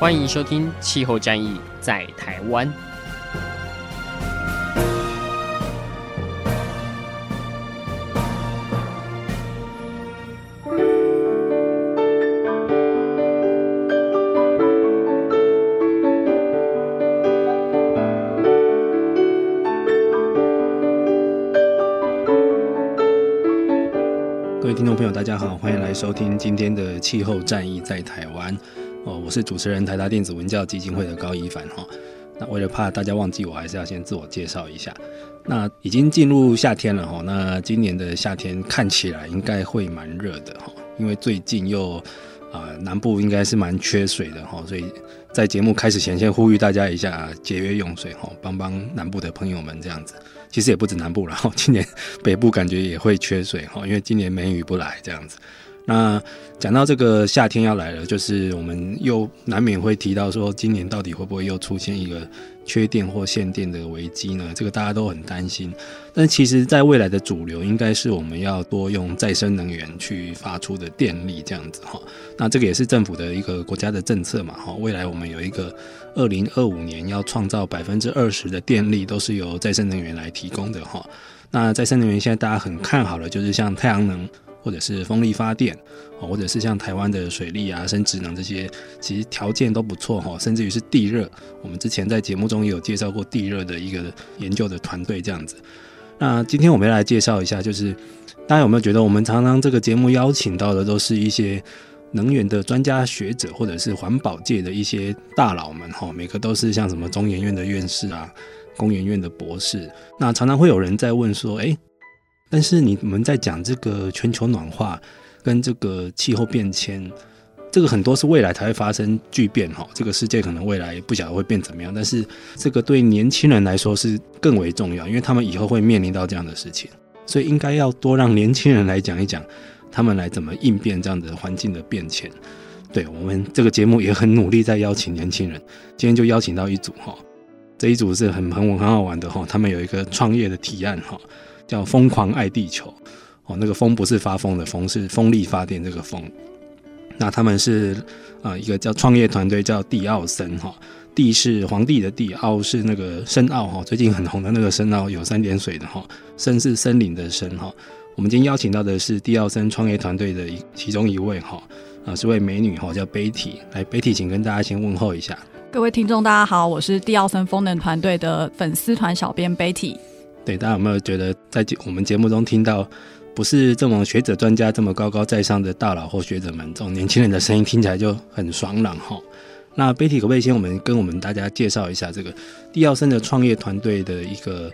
欢迎收听《气候战役在台湾》。各位听众朋友，大家好，欢迎来收听今天的《气候战役在台湾》。哦，我是主持人台达电子文教基金会的高一凡哈。那为了怕大家忘记我，还是要先自我介绍一下。那已经进入夏天了哈，那今年的夏天看起来应该会蛮热的哈，因为最近又啊、南部应该是蛮缺水的哈，所以在节目开始前先呼吁大家一下节约用水哈，帮帮南部的朋友们这样子。其实也不止南部了哈，今年北部感觉也会缺水哈，因为今年梅雨不来这样子。那讲到这个夏天要来了，就是我们又难免会提到说，今年到底会不会又出现一个缺电或限电的危机呢？这个大家都很担心。但其实，在未来的主流应该是我们要多用再生能源去发出的电力，这样子哈。那这个也是政府的一个国家的政策嘛哈。未来我们有一个二零二五年要创造百分之二十的电力都是由再生能源来提供的哈。那再生能源现在大家很看好的就是像太阳能。或者是风力发电，或者是像台湾的水利啊、生质能这些，其实条件都不错哈。甚至于是地热，我们之前在节目中也有介绍过地热的一个研究的团队这样子。那今天我们要来介绍一下，就是大家有没有觉得，我们常常这个节目邀请到的都是一些能源的专家学者，或者是环保界的一些大佬们哈，每个都是像什么中研院的院士啊、工研院的博士。那常常会有人在问说，哎。但是你们在讲这个全球暖化跟这个气候变迁，这个很多是未来才会发生巨变哈。这个世界可能未来不晓得会变怎么样，但是这个对年轻人来说是更为重要，因为他们以后会面临到这样的事情，所以应该要多让年轻人来讲一讲，他们来怎么应变这样的环境的变迁。对，我们这个节目也很努力在邀请年轻人，今天就邀请到一组哈，这一组是很很很好玩的哈，他们有一个创业的提案哈。叫疯狂爱地球哦，那个风不是发疯的风，是风力发电这个风。那他们是啊、一个叫创业团队，叫地奥森哈。地是皇帝的地，奥是那个深奥哈，最近很红的那个深奥有三点水的哈。森是森林的森哈。我们今天邀请到的是地奥森创业团队的一其中一位哈啊，是位美女哈，叫 Betty。来，Betty，请跟大家先问候一下。各位听众，大家好，我是地奥森风能团队的粉丝团小编 Betty。对，大家有没有觉得在我们节目中听到不是这种学者专家这么高高在上的大佬或学者们，这种年轻人的声音听起来就很爽朗哈？那 Betty 可不可以先我们跟我们大家介绍一下这个地奥森的创业团队的一个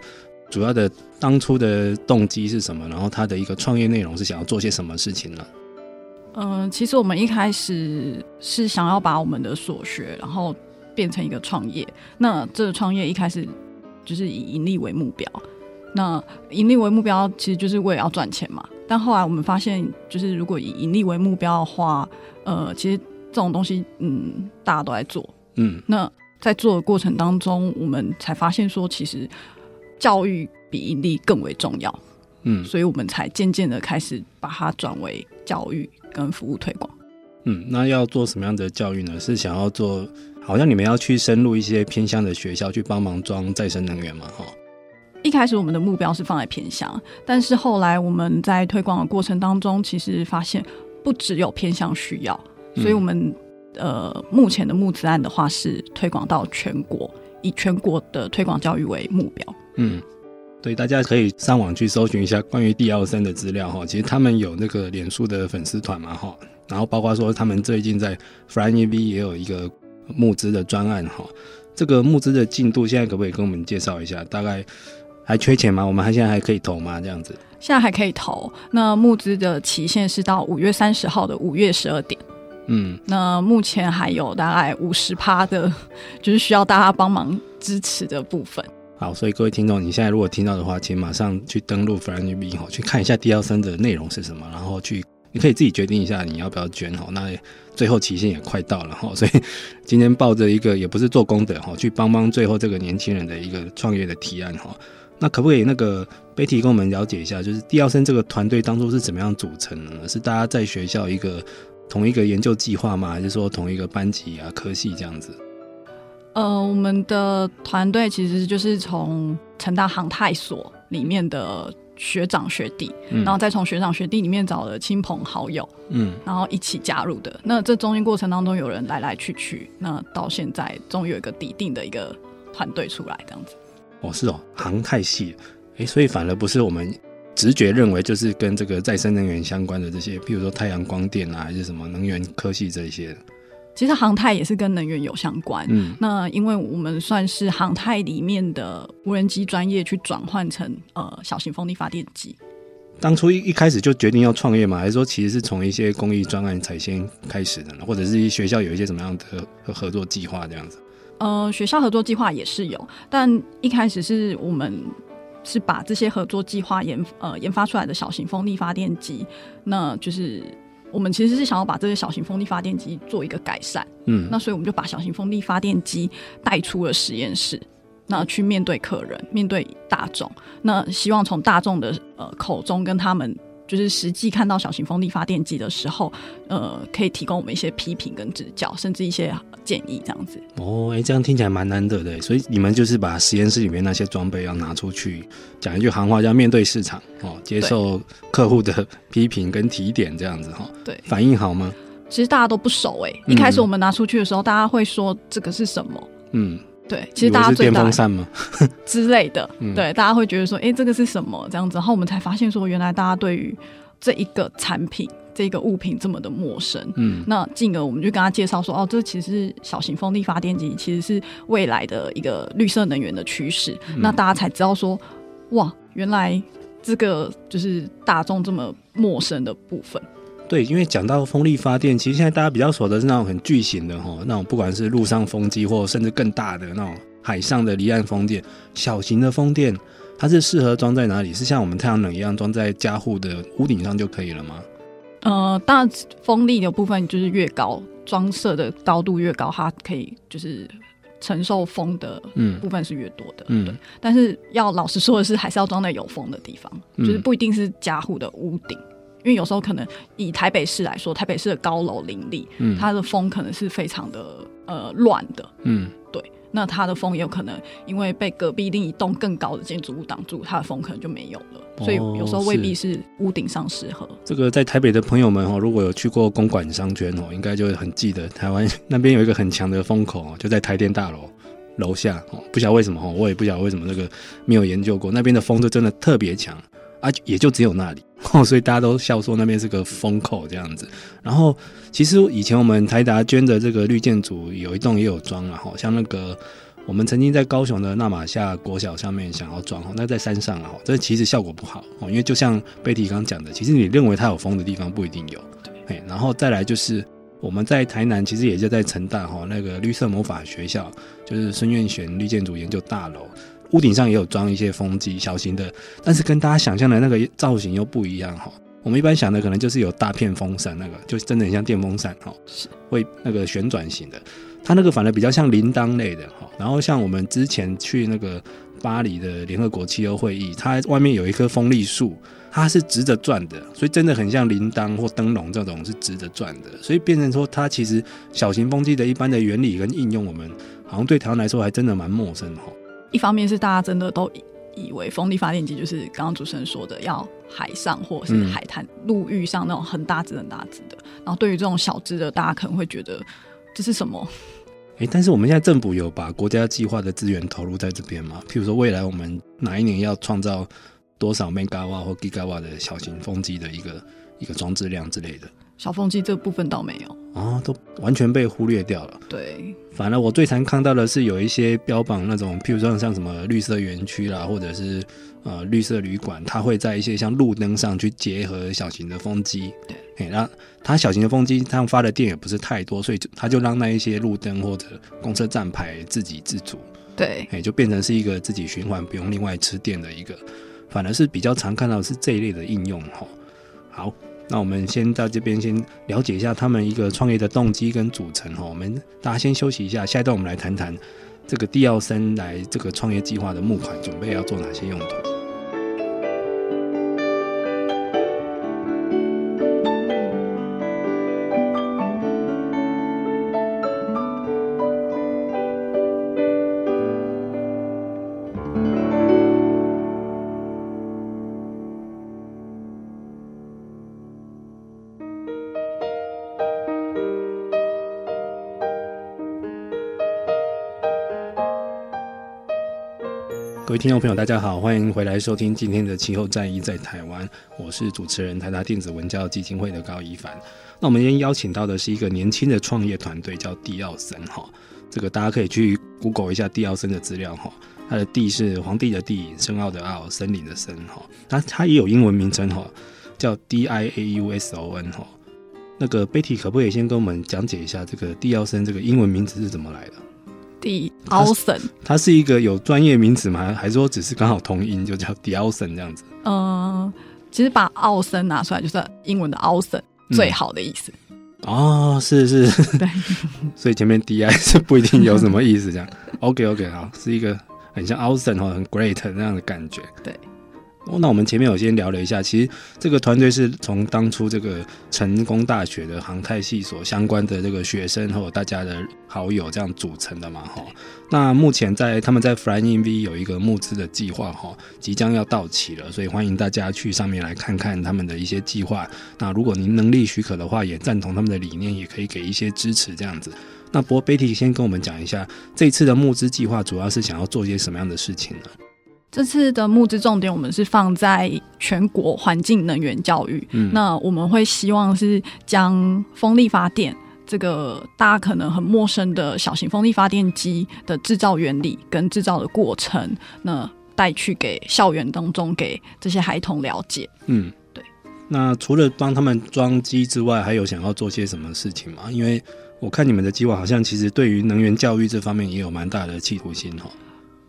主要的当初的动机是什么？然后他的一个创业内容是想要做些什么事情呢？嗯、其实我们一开始是想要把我们的所学，然后变成一个创业。那这个创业一开始就是以盈利为目标。那盈利为目标，其实就是为了要赚钱嘛。但后来我们发现，就是如果以盈利为目标的话，呃，其实这种东西，嗯，大家都在做，嗯。那在做的过程当中，我们才发现说，其实教育比盈利更为重要，嗯。所以我们才渐渐的开始把它转为教育跟服务推广。嗯，那要做什么样的教育呢？是想要做，好像你们要去深入一些偏乡的学校去帮忙装再生能源嘛，哈。一开始我们的目标是放在偏乡，但是后来我们在推广的过程当中，其实发现不只有偏乡需要，所以我们、嗯、呃目前的募资案的话是推广到全国，以全国的推广教育为目标。嗯，对，大家可以上网去搜寻一下关于地奥森的资料哈，其实他们有那个脸书的粉丝团嘛哈，然后包括说他们最近在 Flying EV 也有一个募资的专案哈，这个募资的进度现在可不可以跟我们介绍一下？大概？还缺钱吗？我们还现在还可以投吗？这样子，现在还可以投。那募资的期限是到五月三十号的五月十二点。嗯，那目前还有大概五十趴的，就是需要大家帮忙支持的部分。好，所以各位听众，你现在如果听到的话，请马上去登录 FlyingB 哈，去看一下迪奥森的内容是什么，然后去你可以自己决定一下你要不要捐哈。那最后期限也快到了哈，所以今天抱着一个也不是做功德哈，去帮帮最后这个年轻人的一个创业的提案哈。那可不可以那个 Betty 跟我们了解一下，就是迪奥森这个团队当初是怎么样组成的呢？是大家在学校一个同一个研究计划吗？还是说同一个班级啊、科系这样子？呃，我们的团队其实就是从成大航太所里面的学长学弟，嗯、然后再从学长学弟里面找了亲朋好友，嗯，然后一起加入的。那这中间过程当中，有人来来去去，那到现在终于有一个底定的一个团队出来，这样子。哦，是哦，航太系，哎，所以反而不是我们直觉认为就是跟这个再生能源相关的这些，譬如说太阳光电啊，还是什么能源科系这一些。其实航太也是跟能源有相关。嗯，那因为我们算是航太里面的无人机专业，去转换成呃小型风力发电机。当初一一开始就决定要创业嘛？还是说其实是从一些公益专案才先开始的呢？或者是学校有一些什么样的合作计划这样子？呃，学校合作计划也是有，但一开始是我们是把这些合作计划研呃研发出来的小型风力发电机，那就是我们其实是想要把这些小型风力发电机做一个改善，嗯，那所以我们就把小型风力发电机带出了实验室，那去面对客人，面对大众，那希望从大众的呃口中跟他们。就是实际看到小型风力发电机的时候，呃，可以提供我们一些批评跟指教，甚至一些建议这样子。哦，哎、欸，这样听起来蛮难得的。所以你们就是把实验室里面那些装备要拿出去，讲一句行话叫面对市场哦，接受客户的批评跟提点这样子哈。对，反应好吗？其实大家都不熟哎，一开始我们拿出去的时候，大家会说这个是什么？嗯。对，其实大家最大电风扇吗？之类的，嗯、对，大家会觉得说，哎，这个是什么这样子？然后我们才发现说，原来大家对于这一个产品、这个物品这么的陌生。嗯，那进而我们就跟他介绍说，哦，这其实是小型风力发电机，其实是未来的一个绿色能源的趋势。嗯、那大家才知道说，哇，原来这个就是大众这么陌生的部分。对，因为讲到风力发电，其实现在大家比较熟的是那种很巨型的哈，那种不管是陆上风机，或甚至更大的那种海上的离岸风电，小型的风电，它是适合装在哪里？是像我们太阳能一样装在家户的屋顶上就可以了吗？呃，当然，风力的部分就是越高，装设的高度越高，它可以就是承受风的部分是越多的。嗯，对。但是要老实说的是，还是要装在有风的地方，就是不一定是家户的屋顶。因为有时候可能以台北市来说，台北市的高楼林立，嗯，它的风可能是非常的呃乱的，嗯，对。那它的风也有可能因为被隔壁另一栋更高的建筑物挡住，它的风可能就没有了。哦，所以有时候未必是屋顶上适合。这个在台北的朋友们哦，如果有去过公馆商圈哦，应该就会很记得台湾那边有一个很强的风口哦，就在台电大楼楼下哦。不晓得为什么哦，我也不晓得为什么那个没有研究过，那边的风就真的特别强。啊，也就只有那里，哦，所以大家都笑说那边是个风口这样子。然后，其实以前我们台达捐的这个绿建筑有一栋也有装了哈，像那个我们曾经在高雄的纳玛夏国小上面想要装哈，那在山上啊，这其实效果不好哦，因为就像贝蒂刚讲的，其实你认为它有风的地方不一定有。对，然后再来就是我们在台南，其实也就在成大哈那个绿色魔法学校，就是孙院璇绿建筑研究大楼。屋顶上也有装一些风机，小型的，但是跟大家想象的那个造型又不一样哈。我们一般想的可能就是有大片风扇，那个就真的很像电风扇哈，是会那个旋转型的。它那个反而比较像铃铛类的哈。然后像我们之前去那个巴黎的联合国气候会议，它外面有一棵风力树，它是直着转的，所以真的很像铃铛或灯笼这种是直着转的，所以变成说它其实小型风机的一般的原理跟应用，我们好像对台湾来说还真的蛮陌生的哈。一方面是大家真的都以为风力发电机就是刚刚主持人说的要海上或者是海滩陆域上那种很大只很大只的，然后对于这种小只的，大家可能会觉得这是什么？哎，但是我们现在政府有把国家计划的资源投入在这边吗？譬如说未来我们哪一年要创造多少 megawatt 或 gigawatt 的小型风机的一个一个装置量之类的？小风机这部分倒没有哦，都完全被忽略掉了。对，反而我最常看到的是有一些标榜那种，譬如说像什么绿色园区啦，或者是呃绿色旅馆，它会在一些像路灯上去结合小型的风机。对，那它小型的风机，它发的电也不是太多，所以它就让那一些路灯或者公车站牌自给自足。对，哎，就变成是一个自己循环，不用另外吃电的一个，反而是比较常看到是这一类的应用哈。好，那我们先到这边先了解一下他们一个创业的动机跟组成哈。我们大家先休息一下，下一段我们来谈谈这个地奥森来这个创业计划的募款准备要做哪些用途。位听众朋友，大家好，欢迎回来收听今天的气候战役在台湾，我是主持人台达电子文教基金会的高一凡。那我们今天邀请到的是一个年轻的创业团队，叫地奥森哈。这个大家可以去 Google 一下地奥森的资料哈。它的地是皇帝的地，深奥的奥，森林的森哈。它它也有英文名称哈，叫 D I A U S O N 哈。那个 Betty 可不可以先跟我们讲解一下这个地奥森这个英文名字是怎么来的？地奥森，它是一个有专业名词吗？还是说只是刚好同音就叫迪奥森这样子？嗯、呃，其实把奥森拿出来就是英文的 awesome、嗯、最好的意思。哦，是是，对，所以前面 di 是不一定有什么意思这样。OK OK，好，是一个很像 awesome 很 great 那样的感觉。对。那我们前面有先聊了一下，其实这个团队是从当初这个成功大学的航太系所相关的这个学生和大家的好友这样组成的嘛，哈。那目前在他们在 Flying V 有一个募资的计划，哈，即将要到期了，所以欢迎大家去上面来看看他们的一些计划。那如果您能力许可的话，也赞同他们的理念，也可以给一些支持这样子。那不过 Betty 先跟我们讲一下，这次的募资计划主要是想要做些什么样的事情呢？这次的募资重点，我们是放在全国环境能源教育。嗯，那我们会希望是将风力发电这个大家可能很陌生的小型风力发电机的制造原理跟制造的过程，那带去给校园当中给这些孩童了解。嗯，对。那除了帮他们装机之外，还有想要做些什么事情吗？因为我看你们的计划好像其实对于能源教育这方面也有蛮大的企图心哈。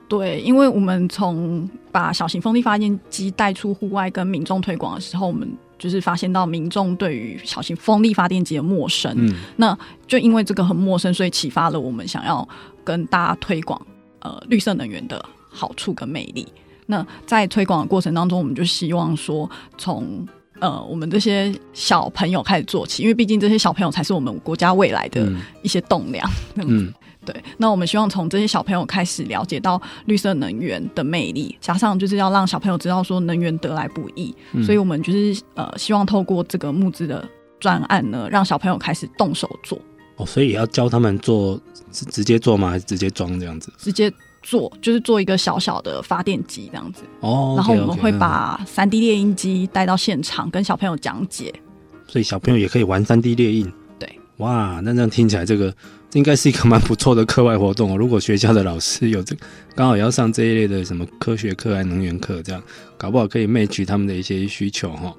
对，因为我们从把小型风力发电机带出户外跟民众推广的时候，我们就是发现到民众对于小型风力发电机的陌生。嗯，那就因为这个很陌生，所以启发了我们想要跟大家推广呃绿色能源的好处跟魅力。那在推广的过程当中，我们就希望说从呃我们这些小朋友开始做起，因为毕竟这些小朋友才是我们国家未来的一些栋梁。嗯。嗯对，那我们希望从这些小朋友开始了解到绿色能源的魅力，加上就是要让小朋友知道说能源得来不易，嗯、所以我们就是呃希望透过这个募资的专案呢，让小朋友开始动手做。哦，所以也要教他们做，是直接做吗？还是直接装这样子？直接做，就是做一个小小的发电机这样子。哦，然后我们会把三 D 列印机带到现场，跟小朋友讲解。所以小朋友也可以玩三 D 列印。对，哇，那这样听起来这个。这应该是一个蛮不错的课外活动哦。如果学校的老师有这个，刚好要上这一类的什么科学课啊、能源课，这样搞不好可以 match 他们的一些需求哈。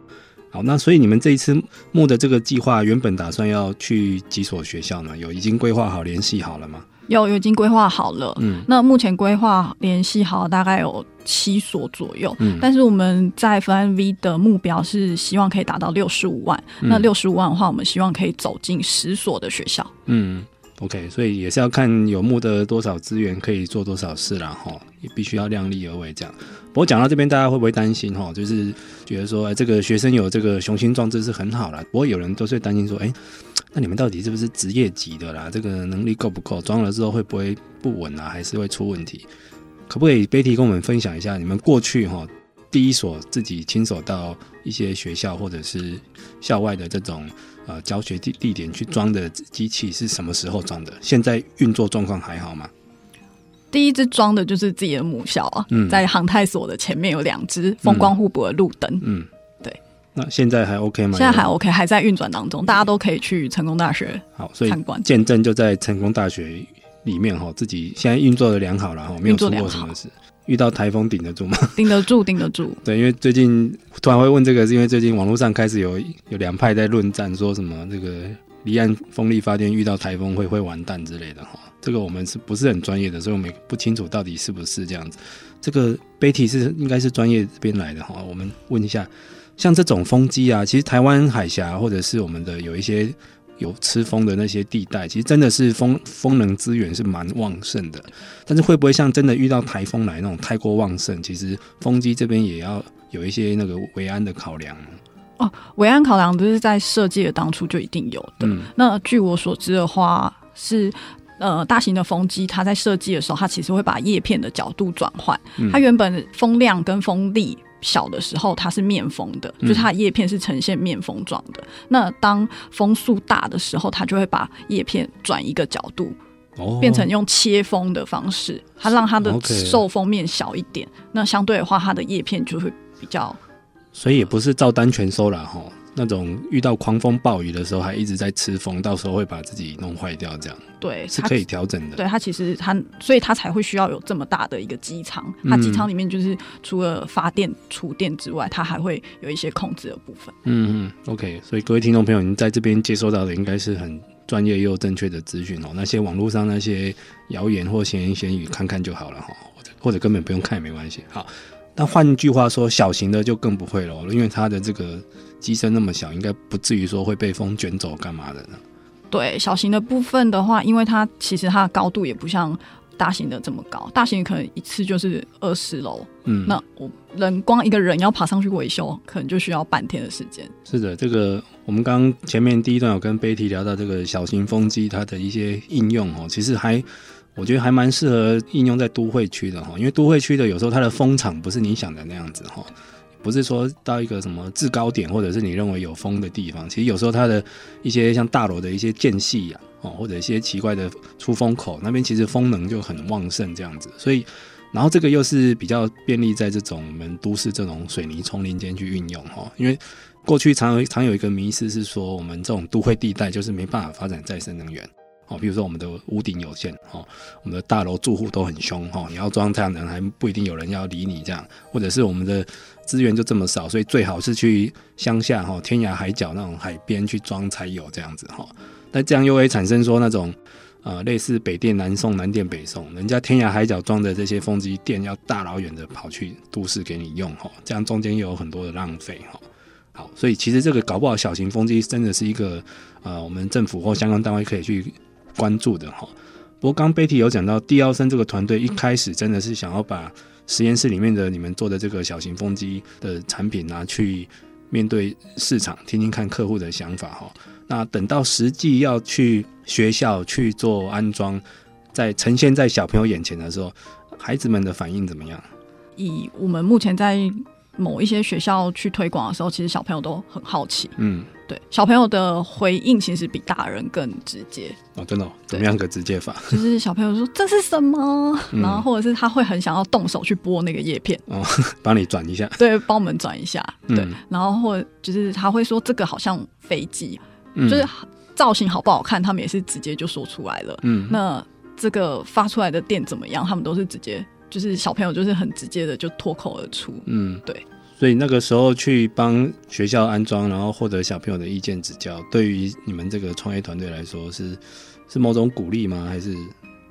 好，那所以你们这一次募的这个计划，原本打算要去几所学校呢？有已经规划好、联系好了吗？有，有已经规划好了。嗯，那目前规划联系好大概有七所左右。嗯，但是我们在 Flying V 的目标是希望可以达到六十五万。嗯，那六十五万的话，我们希望可以走进十所的学校。嗯。OK，所以也是要看有募得多少资源，可以做多少事啦。哈，也必须要量力而为这样。不过讲到这边，大家会不会担心哈？就是觉得说，哎，这个学生有这个雄心壮志是很好啦。不过有人都是担心说，哎，那你们到底是不是职业级的啦？这个能力够不够？装了之后会不会不稳啊？还是会出问题？可不可以 Betty 跟我们分享一下，你们过去哈第一所自己亲手到一些学校或者是校外的这种。呃，教学地地点去装的机器是什么时候装的？现在运作状况还好吗？第一只装的就是自己的母校啊，嗯，在航太所的前面有两只风光互补的路灯，嗯，对。那现在还 OK 吗？现在还 OK，还在运转当中，大家都可以去成功大学好，所以参观。见证就在成功大学里面哈，自己现在运作的良好了哈，没有出过什么事。遇到台风顶得住吗？顶得住，顶得住。对，因为最近突然会问这个，是因为最近网络上开始有有两派在论战，说什么这个离岸风力发电遇到台风会会完蛋之类的哈。这个我们是不是很专业的，所以我们不清楚到底是不是这样子。这个 Betty 是应该是专业这边来的哈，我们问一下，像这种风机啊，其实台湾海峡或者是我们的有一些。有吃风的那些地带，其实真的是风风能资源是蛮旺盛的，但是会不会像真的遇到台风来那种太过旺盛？其实风机这边也要有一些那个维安的考量哦。维安考量不是在设计的当初就一定有的。嗯、那据我所知的话，是呃大型的风机，它在设计的时候，它其实会把叶片的角度转换，嗯、它原本风量跟风力。小的时候它是面风的，就是它叶片是呈现面风状的。嗯、那当风速大的时候，它就会把叶片转一个角度，哦、变成用切风的方式，它让它的受风面小一点。那相对的话，它的叶片就会比较。所以也不是照单全收了哈。那种遇到狂风暴雨的时候，还一直在吃风，到时候会把自己弄坏掉，这样对是可以调整的。对，它其实它，所以它才会需要有这么大的一个机舱。它机舱里面就是除了发电、储电之外，它还会有一些控制的部分。嗯嗯，OK。所以各位听众朋友，您在这边接收到的应该是很专业又正确的资讯哦。那些网络上那些谣言或闲言闲语，看看就好了哈，或者或者根本不用看也没关系。好，那换句话说，小型的就更不会了，因为它的这个。机身那么小，应该不至于说会被风卷走干嘛的呢？对，小型的部分的话，因为它其实它的高度也不像大型的这么高，大型可能一次就是二十楼。嗯，那我人光一个人要爬上去维修，可能就需要半天的时间。是的，这个我们刚刚前面第一段有跟 Betty 聊到这个小型风机它的一些应用哦，其实还我觉得还蛮适合应用在都会区的哈，因为都会区的有时候它的风场不是你想的那样子哈。不是说到一个什么制高点，或者是你认为有风的地方，其实有时候它的一些像大楼的一些间隙呀，哦，或者一些奇怪的出风口那边，其实风能就很旺盛这样子。所以，然后这个又是比较便利在这种我们都市这种水泥丛林间去运用哈。因为过去常有常有一个迷思是说，我们这种都会地带就是没办法发展再生能源。哦，比如说我们的屋顶有限，哦，我们的大楼住户都很凶，哈，你要装太阳能还不一定有人要理你这样，或者是我们的资源就这么少，所以最好是去乡下，哈，天涯海角那种海边去装才有这样子，哈。那这样又会产生说那种，呃，类似北电南送、南电北送，人家天涯海角装的这些风机电要大老远的跑去都市给你用，哈，这样中间又有很多的浪费，哈。好，所以其实这个搞不好小型风机真的是一个，呃，我们政府或相关单位可以去。关注的哈，不过刚贝蒂有讲到，地奥森这个团队一开始真的是想要把实验室里面的你们做的这个小型风机的产品拿去面对市场，听听看客户的想法哈。那等到实际要去学校去做安装，在呈现在小朋友眼前的时候，孩子们的反应怎么样？以我们目前在某一些学校去推广的时候，其实小朋友都很好奇，嗯。对，小朋友的回应其实比大人更直接哦，真的、哦？怎么样个直接法？就是小朋友说这是什么，嗯、然后或者是他会很想要动手去拨那个叶片哦，帮你转一下，对，帮我们转一下，对，嗯、然后或者就是他会说这个好像飞机，嗯、就是造型好不好看，他们也是直接就说出来了。嗯，那这个发出来的电怎么样？他们都是直接，就是小朋友就是很直接的就脱口而出。嗯，对。所以那个时候去帮学校安装，然后获得小朋友的意见指教，对于你们这个创业团队来说是是某种鼓励吗？还是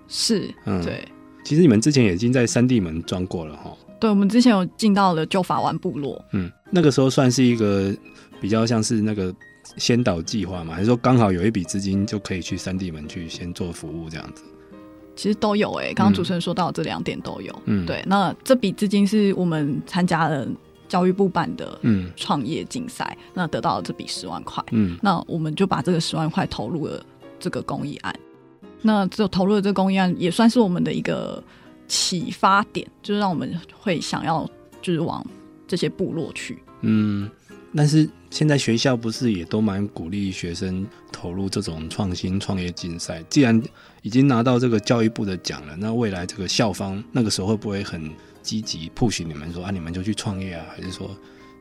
是？嗯，对。其实你们之前已经在三地门装过了哈。对，我们之前有进到了旧法湾部落。嗯，那个时候算是一个比较像是那个先导计划嘛，还是说刚好有一笔资金就可以去三地门去先做服务这样子？其实都有诶、欸，刚刚主持人说到这两点都有。嗯，对。那这笔资金是我们参加了。教育部办的创业竞赛，嗯、那得到了这笔十万块，嗯，那我们就把这个十万块投入了这个公益案。那这投入了这个公益案，也算是我们的一个启发点，就是让我们会想要就是往这些部落去。嗯，但是现在学校不是也都蛮鼓励学生投入这种创新创业竞赛？既然已经拿到这个教育部的奖了，那未来这个校方那个时候会不会很？积极 push 你们说啊，你们就去创业啊，还是说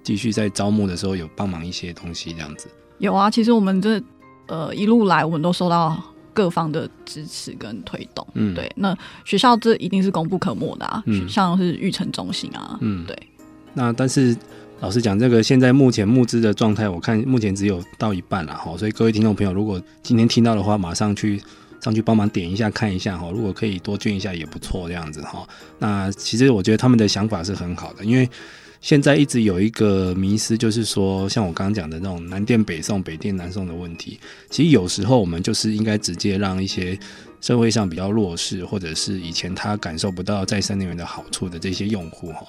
继续在招募的时候有帮忙一些东西这样子？有啊，其实我们这呃一路来，我们都收到各方的支持跟推动。嗯，对，那学校这一定是功不可没的啊，嗯、像是育成中心啊，嗯，对。那但是老实讲，这个现在目前募资的状态，我看目前只有到一半了哈，所以各位听众朋友，如果今天听到的话，马上去上去帮忙点一下看一下哈，如果可以多捐一下也不错这样子哈。那其实我觉得他们的想法是很好的，因为。现在一直有一个迷思，就是说，像我刚刚讲的那种南电北送、北电南送的问题。其实有时候我们就是应该直接让一些社会上比较弱势，或者是以前他感受不到再生能源的好处的这些用户，哈，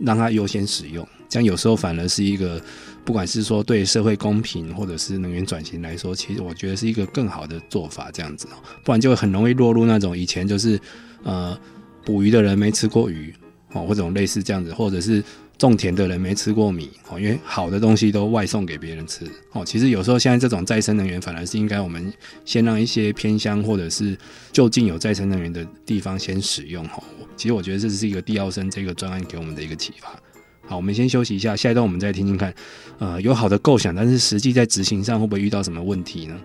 让它优先使用。这样有时候反而是一个，不管是说对社会公平，或者是能源转型来说，其实我觉得是一个更好的做法。这样子，不然就很容易落入那种以前就是呃捕鱼的人没吃过鱼，哦，或者类似这样子，或者是。种田的人没吃过米哦，因为好的东西都外送给别人吃哦。其实有时候现在这种再生能源，反而是应该我们先让一些偏乡或者是就近有再生能源的地方先使用哦。其实我觉得这是一个地奥生这个专案给我们的一个启发。好，我们先休息一下，下一段我们再听听看。呃，有好的构想，但是实际在执行上会不会遇到什么问题呢？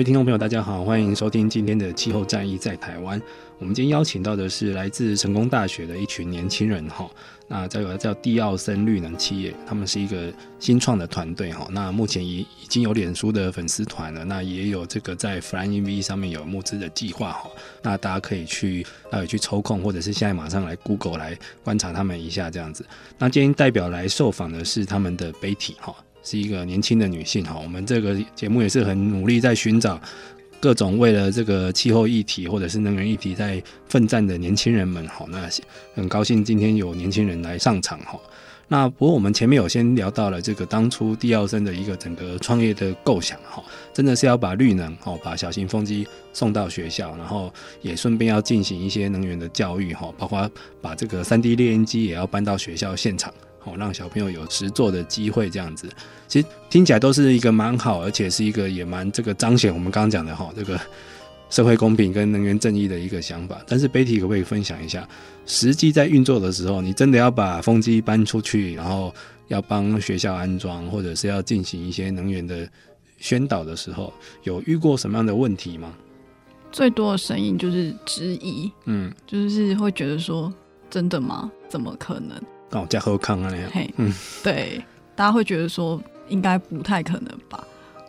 各位听众朋友，大家好，欢迎收听今天的气候战役在台湾。我们今天邀请到的是来自成功大学的一群年轻人哈。那这个叫地奥森绿能企业，他们是一个新创的团队哈。那目前已已经有脸书的粉丝团了，那也有这个在 FlyInV 上面有募资的计划哈。那大家可以去呃去抽空，或者是现在马上来 Google 来观察他们一下这样子。那今天代表来受访的是他们的 Betty 哈。是一个年轻的女性哈，我们这个节目也是很努力在寻找各种为了这个气候议题或者是能源议题在奋战的年轻人们哈。那很高兴今天有年轻人来上场哈。那不过我们前面有先聊到了这个当初地奥森的一个整个创业的构想哈，真的是要把绿能哈，把小型风机送到学校，然后也顺便要进行一些能源的教育哈，包括把这个 3D 列印机也要搬到学校现场。好，让小朋友有实作的机会，这样子，其实听起来都是一个蛮好，而且是一个也蛮这个彰显我们刚刚讲的哈，这个社会公平跟能源正义的一个想法。但是 Betty 可不可以分享一下，实际在运作的时候，你真的要把风机搬出去，然后要帮学校安装，或者是要进行一些能源的宣导的时候，有遇过什么样的问题吗？最多的声音就是质疑，嗯，就是会觉得说，真的吗？怎么可能？哦，加后康啊那样，嘿，嗯，对，大家会觉得说应该不太可能吧？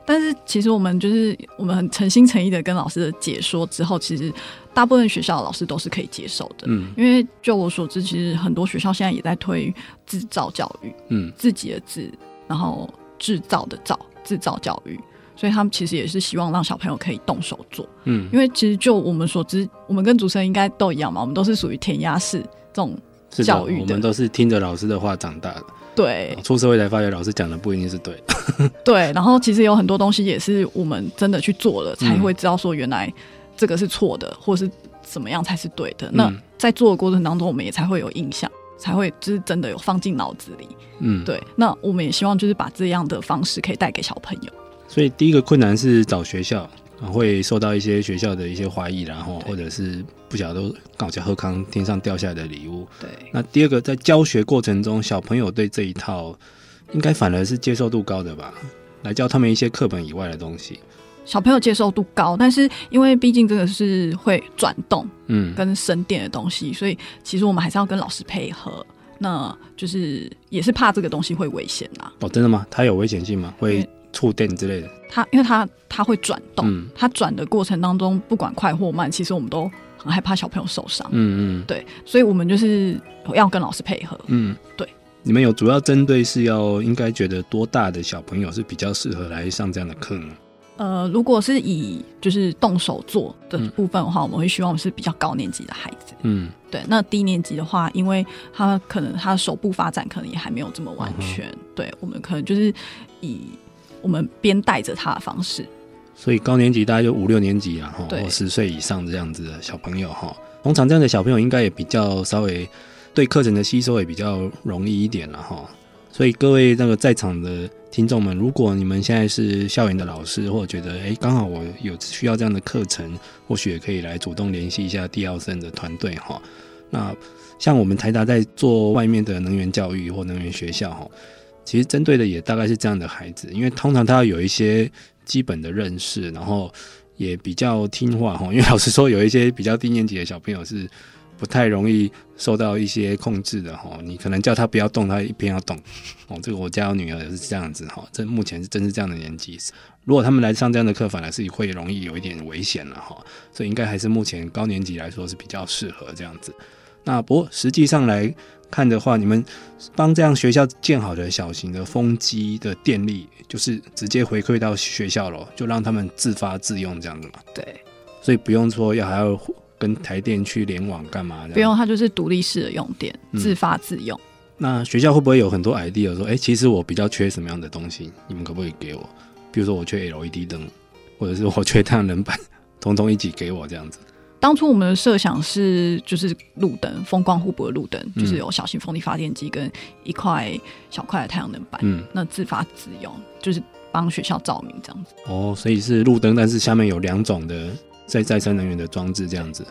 但是其实我们就是我们很诚心诚意的跟老师的解说之后，其实大部分学校的老师都是可以接受的。嗯，因为就我所知，其实很多学校现在也在推制造教育，嗯，自己的自，然后制造的造，制造教育，所以他们其实也是希望让小朋友可以动手做。嗯，因为其实就我们所知，我们跟主持人应该都一样嘛，我们都是属于填鸭式这种。是教育，我们都是听着老师的话长大的。对，出社会才发觉老师讲的不一定是对的。对，然后其实有很多东西也是我们真的去做了，才会知道说原来这个是错的，或是怎么样才是对的。那在做的过程当中，我们也才会有印象，才会就是真的有放进脑子里。嗯，对。那我们也希望就是把这样的方式可以带给小朋友。所以第一个困难是找学校。会受到一些学校的一些怀疑，然后或者是不晓得都刚好贺康天上掉下来的礼物。对。那第二个，在教学过程中，小朋友对这一套应该反而是接受度高的吧？来教他们一些课本以外的东西。小朋友接受度高，但是因为毕竟这个是会转动，嗯，跟省电的东西，嗯，所以其实我们还是要跟老师配合。那就是也是怕这个东西会危险呐。哦，真的吗？它有危险性吗？会？触电之类的，它因为它它会转动，嗯、它转的过程当中不管快或慢，其实我们都很害怕小朋友受伤。嗯嗯，对，所以我们就是要跟老师配合。嗯，对。你们有主要针对是要应该觉得多大的小朋友是比较适合来上这样的课呢？呃，如果是以就是动手做的部分的话，嗯、我们会希望是比较高年级的孩子。嗯，对。那低年级的话，因为他可能他的手部发展可能也还没有这么完全，嗯、对我们可能就是以。我们边带着他的方式，所以高年级大概就五六年级啊，哈，对或十岁以上这样子的小朋友哈，通常这样的小朋友应该也比较稍微对课程的吸收也比较容易一点了哈。所以各位那个在场的听众们，如果你们现在是校园的老师，或者觉得哎刚好我有需要这样的课程，或许也可以来主动联系一下地奥森的团队哈。那像我们台达在做外面的能源教育或能源学校哈，其实针对的也大概是这样的孩子，因为通常他要有一些。基本的认识，然后也比较听话哈。因为老实说，有一些比较低年级的小朋友是不太容易受到一些控制的哈。你可能叫他不要动，他一边要动哦。这个我家女儿也是这样子哈。这目前是真是这样的年纪。如果他们来上这样的课，反而是会容易有一点危险了哈。所以应该还是目前高年级来说是比较适合这样子。那不过实际上来看的话，你们帮这样学校建好的小型的风机的电力，就是直接回馈到学校了，就让他们自发自用这样子嘛？对，所以不用说要还要跟台电去联网干嘛的？不用，它就是独立式的用电，自发自用。嗯。那学校会不会有很多 idea 说，哎、欸，其实我比较缺什么样的东西，你们可不可以给我？比如说我缺 LED 灯，或者是我缺太阳能板，统统一起给我这样子。当初我们的设想是，就是路灯，风光互补的路灯，就是有小型风力发电机跟一块小块的太阳能板，嗯，那自发自用，就是帮学校照明这样子。哦，所以是路灯，但是下面有两种的再再生能源的装置这样子，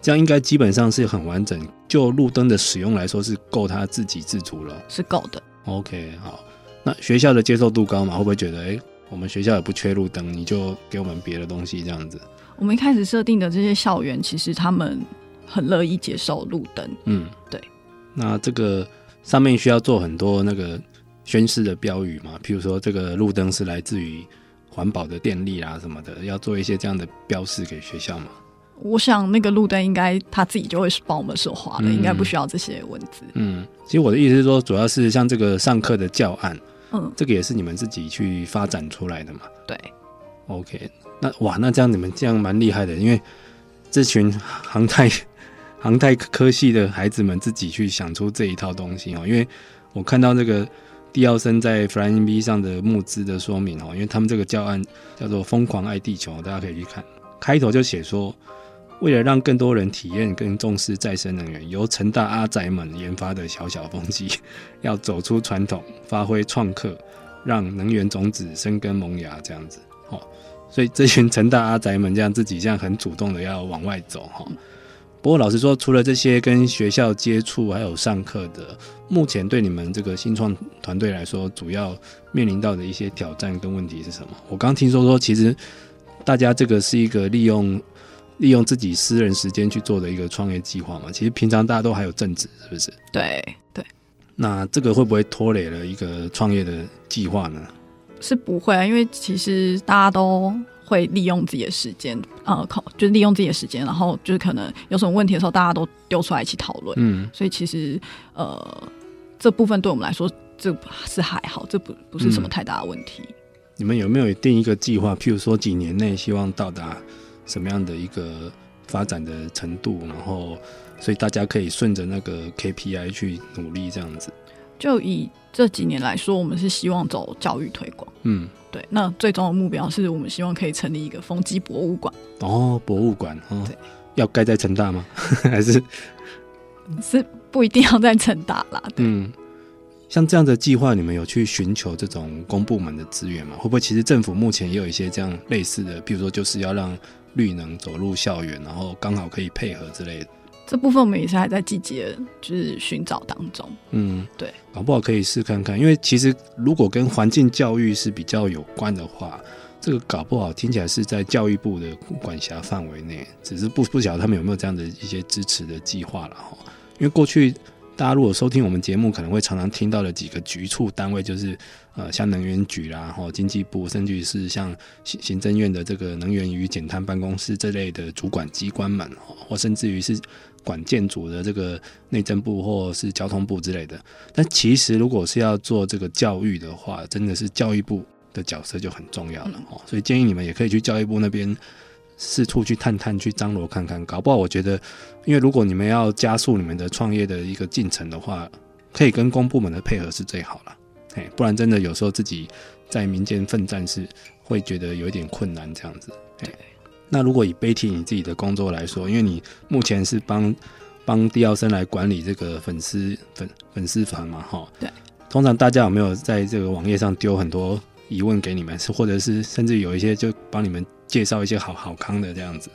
这样应该基本上是很完整。就路灯的使用来说，是够它自给自足了，是够的。OK，好，那学校的接受度高嘛？会不会觉得，哎、欸，我们学校也不缺路灯，你就给我们别的东西这样子？我们一开始设定的这些校园，其实他们很乐意接受路灯。嗯，对。那这个上面需要做很多那个宣示的标语嘛？譬如说，这个路灯是来自于环保的电力啊什么的，要做一些这样的标示给学校嘛？我想那个路灯应该他自己就会帮我们说话了，嗯、应该不需要这些文字。嗯，其实我的意思是说，主要是像这个上课的教案，嗯，这个也是你们自己去发展出来的嘛？对。OK。那哇，那这样你们这样蛮厉害的，因为这群航太 航太科系的孩子们自己去想出这一套东西哦。因为我看到这个地奥森在 Flying V 上的募资的说明哦，因为他们这个教案叫做“疯狂爱地球”，大家可以去看，开头就写说，为了让更多人体验更重视再生能源，由成大阿宅们研发的小小风机，要走出传统，发挥创客，让能源种子生根萌芽，这样子。哦所以这群成大阿宅们这样自己这样很主动的要往外走哈。不过老实说，除了这些跟学校接触还有上课的，目前对你们这个新创团队来说，主要面临到的一些挑战跟问题是什么？我刚听说说，其实大家这个是一个利用利用自己私人时间去做的一个创业计划嘛。其实平常大家都还有正职，是不是？对对。那这个会不会拖累了一个创业的计划呢？是不会啊，因为其实大家都会利用自己的时间，呃，考就是利用自己的时间，然后就是可能有什么问题的时候，大家都丢出来一起讨论。嗯，所以其实呃，这部分对我们来说，这是还好，这不不是什么太大的问题。嗯，你们有没有定一个计划？譬如说几年内希望到达什么样的一个发展的程度，然后所以大家可以顺着那个 KPI 去努力，这样子。就以这几年来说，我们是希望走教育推广。嗯，对。那最终的目标是我们希望可以成立一个风机博物馆。哦，博物馆哦，对，要盖在成大吗？还是是不一定要在成大啦？对。嗯，像这样的计划，你们有去寻求这种公部门的资源吗？会不会其实政府目前也有一些这样类似的，比如说就是要让绿能走入校园，然后刚好可以配合之类的？这部分我们也是还在积极的，就是寻找当中。嗯，对，搞不好可以试看看，因为其实如果跟环境教育是比较有关的话，这个搞不好听起来是在教育部的管辖范围内，只是不不晓得他们有没有这样的一些支持的计划了哈。因为过去大家如果收听我们节目，可能会常常听到的几个局处单位，就是呃像能源局啦，然后经济部，甚至是像行行政院的这个能源与减碳办公室这类的主管机关们，或甚至于是。管建筑的这个内政部或是交通部之类的，但其实如果是要做这个教育的话，真的是教育部的角色就很重要了哦。所以建议你们也可以去教育部那边四处去探探、去张罗看看，搞不好我觉得，因为如果你们要加速你们的创业的一个进程的话，可以跟公部门的配合是最好了。哎，不然真的有时候自己在民间奋战是会觉得有一点困难这样子。哎。那如果以 Betty 你自己的工作来说，因为你目前是帮帮地奥森来管理这个粉丝粉粉丝团嘛，哈。对。通常大家有没有在这个网页上丢很多疑问给你们，是或者是甚至有一些就帮你们介绍一些好好康的这样子？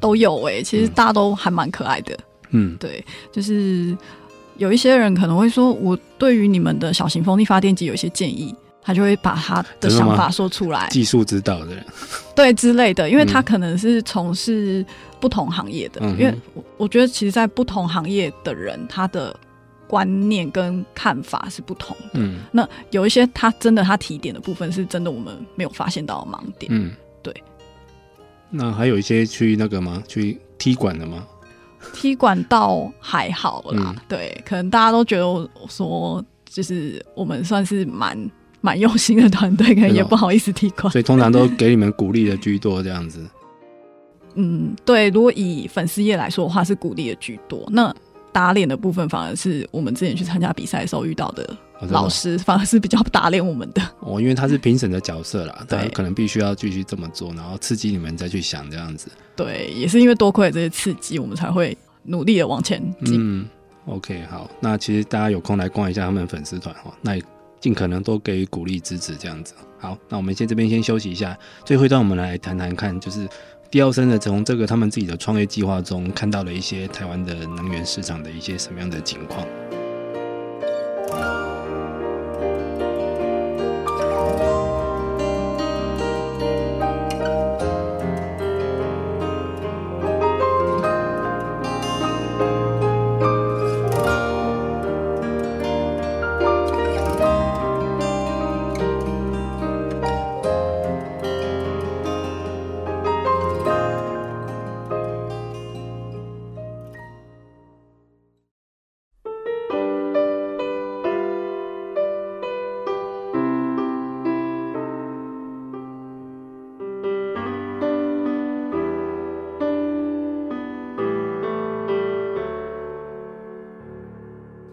都有哎、欸，其实大家都还蛮可爱的。嗯，对，就是有一些人可能会说，我对于你们的小型风力发电机有一些建议，他就会把他的想法说出来。技术指导的人，对之类的，因为他可能是从事不同行业的，嗯、因为我我觉得其实，在不同行业的人，他的。观念跟看法是不同的。嗯，那有一些他真的他提点的部分是真的我们没有发现到的盲点。嗯，对。那还有一些去那个吗？去踢馆的吗？踢馆倒还好啦。嗯、对，可能大家都觉得我说就是我们算是蛮蛮用心的团队，可能也不好意思踢馆。所以通常都给你们鼓励的居多，这样子。嗯，对。如果以粉丝业来说的话，是鼓励的居多。那打脸的部分反而是我们之前去参加比赛的时候遇到的老师，反而是比较打脸我们的。哦，因为他是评审的角色啦，他可能必须要继续这么做，然后刺激你们再去想这样子。对，也是因为多亏了这些刺激，我们才会努力的往前进。嗯，OK，好，那其实大家有空来逛一下他们粉丝团哈，那也尽可能多给予鼓励支持这样子。好，那我们先这边先休息一下，最后一段我们来谈谈看，就是。地奥森呢从这个他们自己的创业计划中看到了一些台湾的能源市场的一些什么样的情况。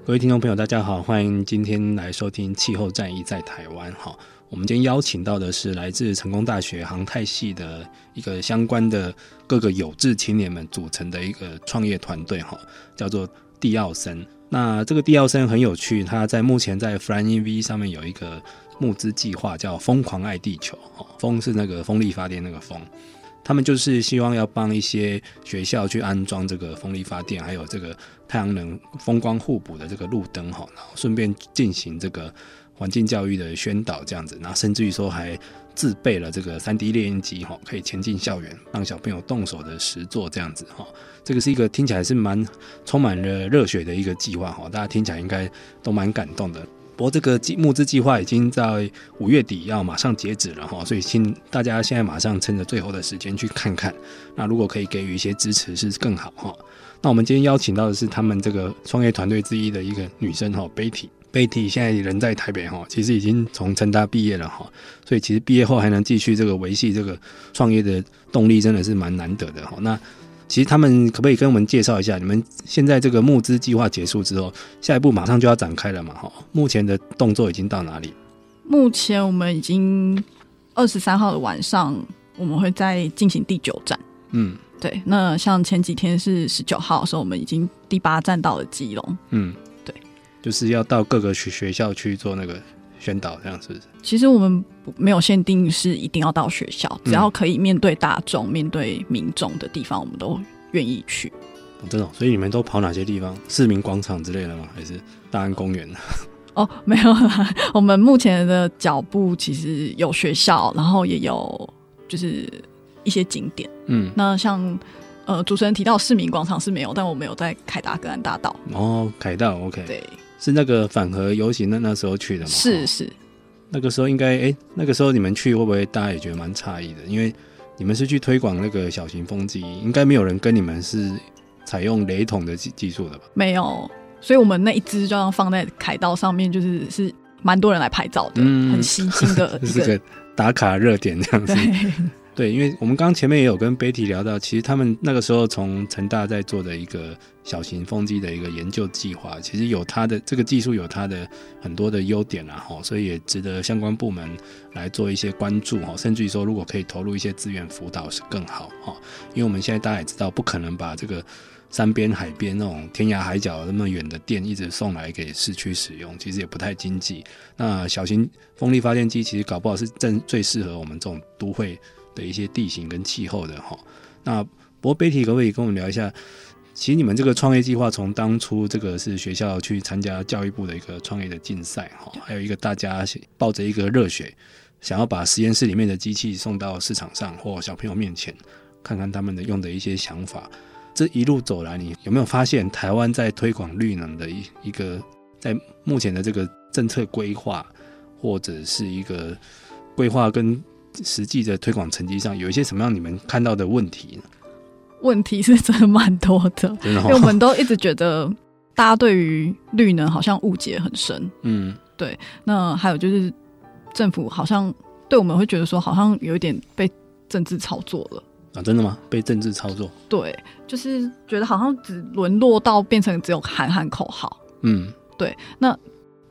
各位听众朋友，大家好，欢迎今天来收听《气候战役在台湾》哈。我们今天邀请到的是来自成功大学航太系的一个相关的各个有志青年们组成的一个创业团队哈，叫做地奥森。那这个地奥森很有趣，它在目前在 Flying V 上面有一个募资计划，叫“疯狂爱地球”哈，风是那个风力发电那个风。他们就是希望要帮一些学校去安装这个风力发电，还有这个太阳能风光互补的这个路灯哈，然后顺便进行这个环境教育的宣导这样子，然后甚至于说还自备了这个 3D 列印机哈，可以前进校园让小朋友动手的实作这样子哈，这个是一个听起来是蛮充满了热血的一个计划哈，大家听起来应该都蛮感动的。不过这个募资计划已经在五月底要马上截止了哈，所以请大家现在马上趁着最后的时间去看看。那如果可以给予一些支持是更好哈。那我们今天邀请到的是他们这个创业团队之一的一个女生哈，Betty。Betty 现在人在台北哈，其实已经从成大毕业了哈，所以其实毕业后还能继续这个维系这个创业的动力真的是蛮难得的哈。那其实他们可不可以跟我们介绍一下，你们现在这个募资计划结束之后，下一步马上就要展开了嘛？哈，目前的动作已经到哪里？目前我们已经二十三号的晚上，我们会再进行第九站。嗯，对。那像前几天是十九号的时候，我们已经第八站到了基隆。嗯，对，就是要到各个学学校去做那个宣导，这样是不是？其实我们没有限定是一定要到学校，只要可以面对大众、嗯、面对民众的地方，我们都愿意去。这种，所以你们都跑哪些地方？市民广场之类的吗？还是大安公园？哦，没有啦。我们目前的脚步其实有学校，然后也有就是一些景点。嗯，那像呃主持人提到市民广场是没有，但我们有在凯达格兰大道。哦，凯道，OK，对。是那个反核游行的那时候去的吗？是是，那个时候应该哎、欸，那个时候你们去会不会大家也觉得蛮诧异的？因为你们是去推广那个小型风机，应该没有人跟你们是采用雷同的技技术的吧？没有，所以我们那一支就要放在凯道上面，就是是蛮多人来拍照的，嗯、很吸睛的，是个打卡热点这样子。对，因为我们刚刚前面也有跟 Betty 聊到，其实他们那个时候从成大在做的一个小型风机的一个研究计划，其实有它的这个技术有它的很多的优点啊，哈，所以也值得相关部门来做一些关注哈，甚至于说如果可以投入一些资源辅导是更好哈，因为我们现在大家也知道，不可能把这个山边海边那种天涯海角那么远的电一直送来给市区使用，其实也不太经济。那小型风力发电机其实搞不好是正最适合我们这种都会。的一些地形跟气候的哈，那不过 Betty 可不可以跟我们聊一下？其实你们这个创业计划从当初这个是学校去参加教育部的一个创业的竞赛哈，还有一个大家抱着一个热血，想要把实验室里面的机器送到市场上或小朋友面前，看看他们的用的一些想法。这一路走来，你有没有发现台湾在推广绿能的一一个在目前的这个政策规划或者是一个规划跟实际的推广成绩上有一些什么样你们看到的问题呢？问题是真的蛮多的，的哦、因为我们都一直觉得大家对于绿能好像误解很深。嗯，对。那还有就是政府好像对我们会觉得说，好像有一点被政治操作了啊？真的吗？被政治操作？对，就是觉得好像只沦落到变成只有喊喊口号。嗯，对。那。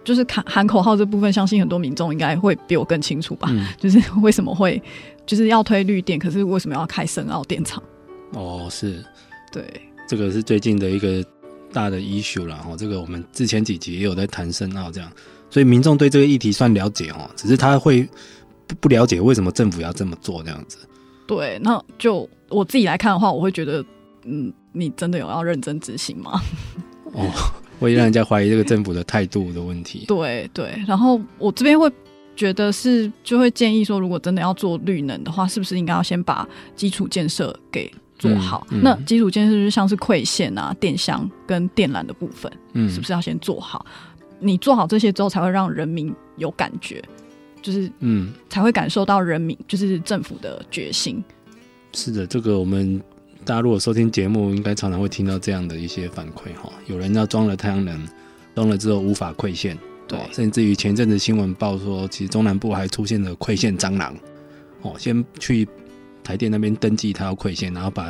就是喊喊口号这部分，相信很多民众应该会比我更清楚吧？嗯、就是为什么会就是要推绿电，可是为什么要开深澳电厂？哦，是，对，这个是最近的一个大的 issue 了。哦，这个我们之前几集也有在谈深澳这样，所以民众对这个议题算了解哦，只是他会不不了解为什么政府要这么做这样子。对，那就我自己来看的话，我会觉得，嗯，你真的有要认真执行吗？哦。会让人家怀疑这个政府的态度的问题。对对，然后我这边会觉得是，就会建议说，如果真的要做绿能的话，是不是应该要先把基础建设给做好？嗯嗯、那基础建设就是像是馈线啊、电箱跟电缆的部分，嗯，是不是要先做好？你做好这些之后，才会让人民有感觉，就是嗯，才会感受到人民就是政府的决心。是的，这个我们。大家如果收听节目，应该常常会听到这样的一些反馈哈。有人要装了太阳能，装了之后无法馈线，对，甚至于前阵子新闻报说，其实中南部还出现了馈线蟑螂。哦，先去台电那边登记他要馈线，然后把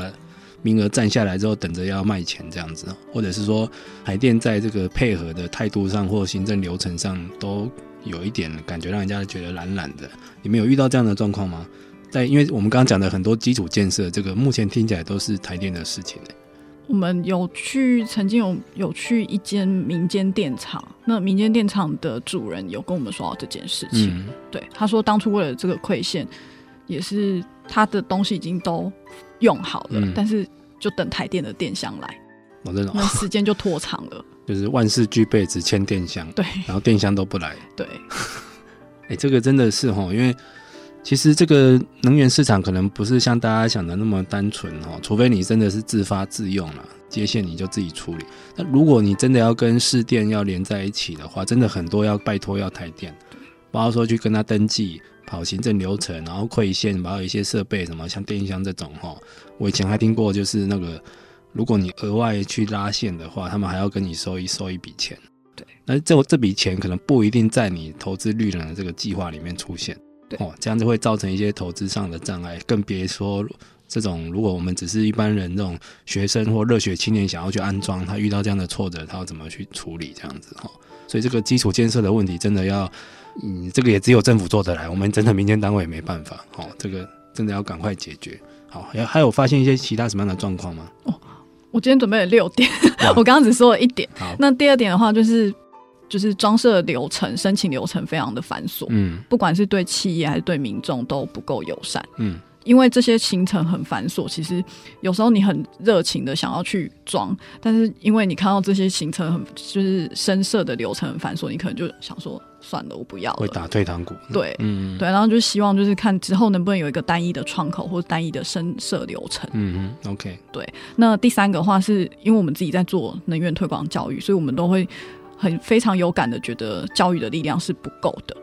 名额占下来之后，等着要卖钱这样子，或者是说台电在这个配合的态度上或行政流程上，都有一点感觉让人家觉得懒懒的。你们有遇到这样的状况吗？在，因为我们刚刚讲的很多基础建设，这个目前听起来都是台电的事情。我们有去，曾经有有去一间民间电厂，那民间电厂的主人有跟我们说到这件事情。嗯、对，他说当初为了这个馈线，也是他的东西已经都用好了，嗯、但是就等台电的电箱来，那时间就拖长了。就是万事俱备，只欠电箱。对，然后电箱都不来。对，哎、欸，这个真的是哈，因为。其实这个能源市场可能不是像大家想的那么单纯哦，除非你真的是自发自用了，接线你就自己处理。那如果你真的要跟市电要连在一起的话，真的很多要拜托要台电，包括说去跟他登记、跑行政流程，然后馈线，包括一些设备什么，像电箱这种哈。我以前还听过，就是那个如果你额外去拉线的话，他们还要跟你收一收一笔钱。对，那这这笔钱可能不一定在你投资绿能的这个计划里面出现。哦，这样子会造成一些投资上的障碍，更别说这种如果我们只是一般人，这种学生或热血青年想要去安装，他遇到这样的挫折，他要怎么去处理？这样子哈，所以这个基础建设的问题，真的要，嗯，这个也只有政府做得来，我们真的民间单位也没办法。哦，这个真的要赶快解决。好，还还有发现一些其他什么样的状况吗？哦，我今天准备了六点，我刚刚只说了一点。好，那第二点的话就是。就是装设流程、申请流程非常的繁琐，嗯，不管是对企业还是对民众都不够友善，嗯，因为这些行程很繁琐，其实有时候你很热情的想要去装，但是因为你看到这些行程很就是深色的流程很繁琐，你可能就想说算了，我不要了，会打退堂鼓，对，嗯，对，然后就希望就是看之后能不能有一个单一的窗口或者单一的深色流程，嗯嗯，OK，对，那第三个的话是因为我们自己在做能源推广教育，所以我们都会。很非常有感的，觉得教育的力量是不够的。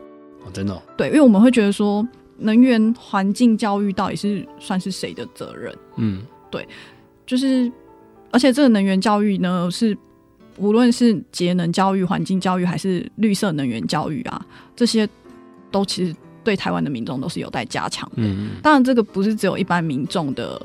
哦，真的哦？对，因为我们会觉得说，能源环境教育到底是算是谁的责任？嗯，对，就是，而且这个能源教育呢，是无论是节能教育、环境教育，还是绿色能源教育啊，这些都其实对台湾的民众都是有待加强的。嗯，当然，这个不是只有一般民众的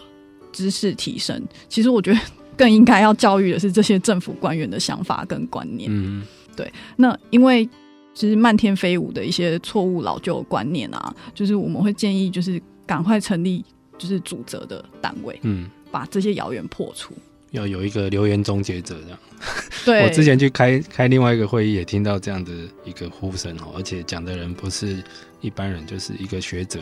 知识提升，其实我觉得更应该要教育的是这些政府官员的想法跟观念。嗯，对。那因为其实漫天飞舞的一些错误老旧观念啊，就是我们会建议，就是赶快成立就是主责的单位，嗯，把这些谣言破除。要有一个留言终结者这样。对，我之前去开开另外一个会议，也听到这样的一个呼声哦，而且讲的人不是一般人，就是一个学者，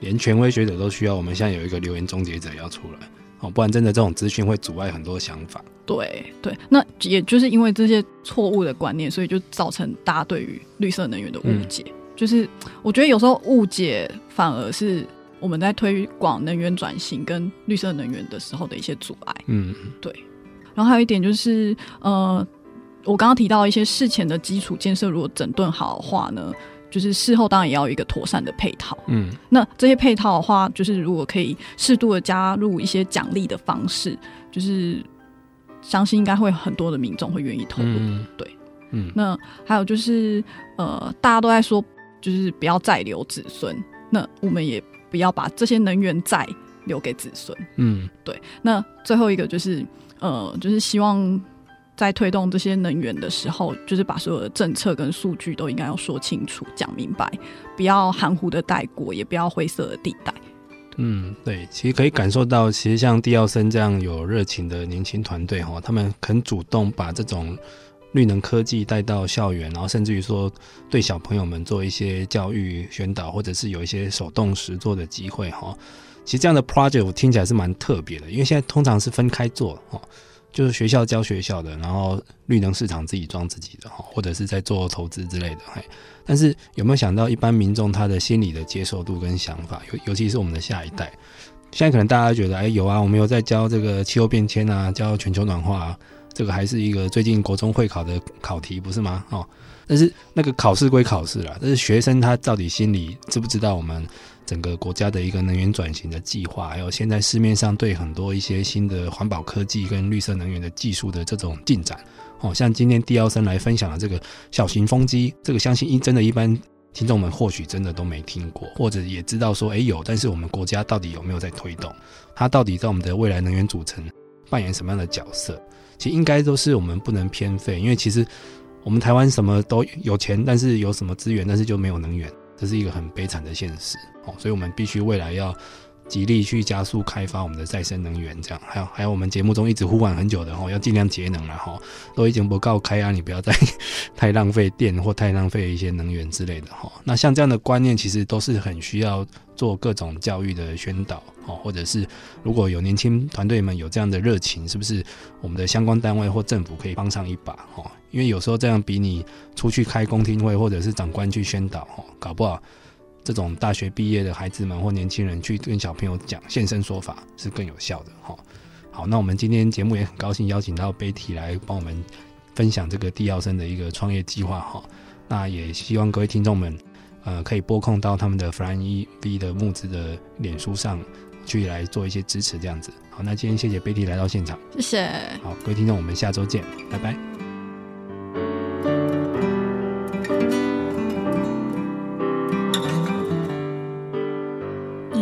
连权威学者都需要。我们现在有一个留言终结者要出来哦，不然真的这种资讯会阻碍很多想法。对对，那也就是因为这些错误的观念，所以就造成大家对于绿色能源的误解。嗯、就是我觉得有时候误解反而是我们在推广能源转型跟绿色能源的时候的一些阻碍。嗯，对。然后还有一点就是，呃，我刚刚提到一些事前的基础建设，如果整顿好的话呢，就是事后当然也要有一个妥善的配套。嗯，那这些配套的话，就是如果可以适度的加入一些奖励的方式，就是相信应该会很多的民众会愿意投入。嗯、对，嗯，那还有就是，呃，大家都在说，就是不要再留子孙，那我们也不要把这些能源再留给子孙。嗯，对。那最后一个就是。呃，就是希望在推动这些能源的时候，就是把所有的政策跟数据都应该要说清楚、讲明白，不要含糊的带过，也不要灰色的地带。嗯，对，其实可以感受到，其实像地奥森这样有热情的年轻团队哈，他们很主动把这种绿能科技带到校园，然后甚至于说对小朋友们做一些教育宣导，或者是有一些手动实做的机会哈。其实这样的 project 我听起来是蛮特别的，因为现在通常是分开做哦，就是学校教学校的，然后绿能市场自己装自己的哈，或者是在做投资之类的。但是有没有想到一般民众他的心理的接受度跟想法，尤尤其是我们的下一代，现在可能大家觉得哎有啊，我们有在教这个气候变迁啊，教全球暖化啊，这个还是一个最近国中会考的考题不是吗？哦，但是那个考试归考试啦，但是学生他到底心里知不知道我们？整个国家的一个能源转型的计划，还有现在市面上对很多一些新的环保科技跟绿色能源的技术的这种进展，哦，像今天地奥森来分享的这个小型风机，这个相信一真的一般听众们或许真的都没听过，或者也知道说，哎有，但是我们国家到底有没有在推动？它到底在我们的未来能源组成扮演什么样的角色？其实应该都是我们不能偏废，因为其实我们台湾什么都有钱，但是有什么资源，但是就没有能源。这是一个很悲惨的现实。哦，所以我们必须未来要极力去加速开发我们的再生能源，这样还有还有我们节目中一直呼唤很久的哈，要尽量节能了哈，都已经不告开啊，你不要再 太浪费电或太浪费一些能源之类的哈。那像这样的观念，其实都是很需要做各种教育的宣导哦，或者是如果有年轻团队们有这样的热情，是不是我们的相关单位或政府可以帮上一把哈？因为有时候这样比你出去开公听会或者是长官去宣导哈，搞不好这种大学毕业的孩子们或年轻人去跟小朋友讲现身说法是更有效的哈。好，那我们今天节目也很高兴邀请到 Betty 来帮我们分享这个地奥生的一个创业计划哈。那也希望各位听众们呃可以拨空到他们的 Flying EV 的募资的脸书上去来做一些支持这样子。好，那今天谢谢 Betty 来到现场，谢谢。好，各位听众，我们下周见，拜拜。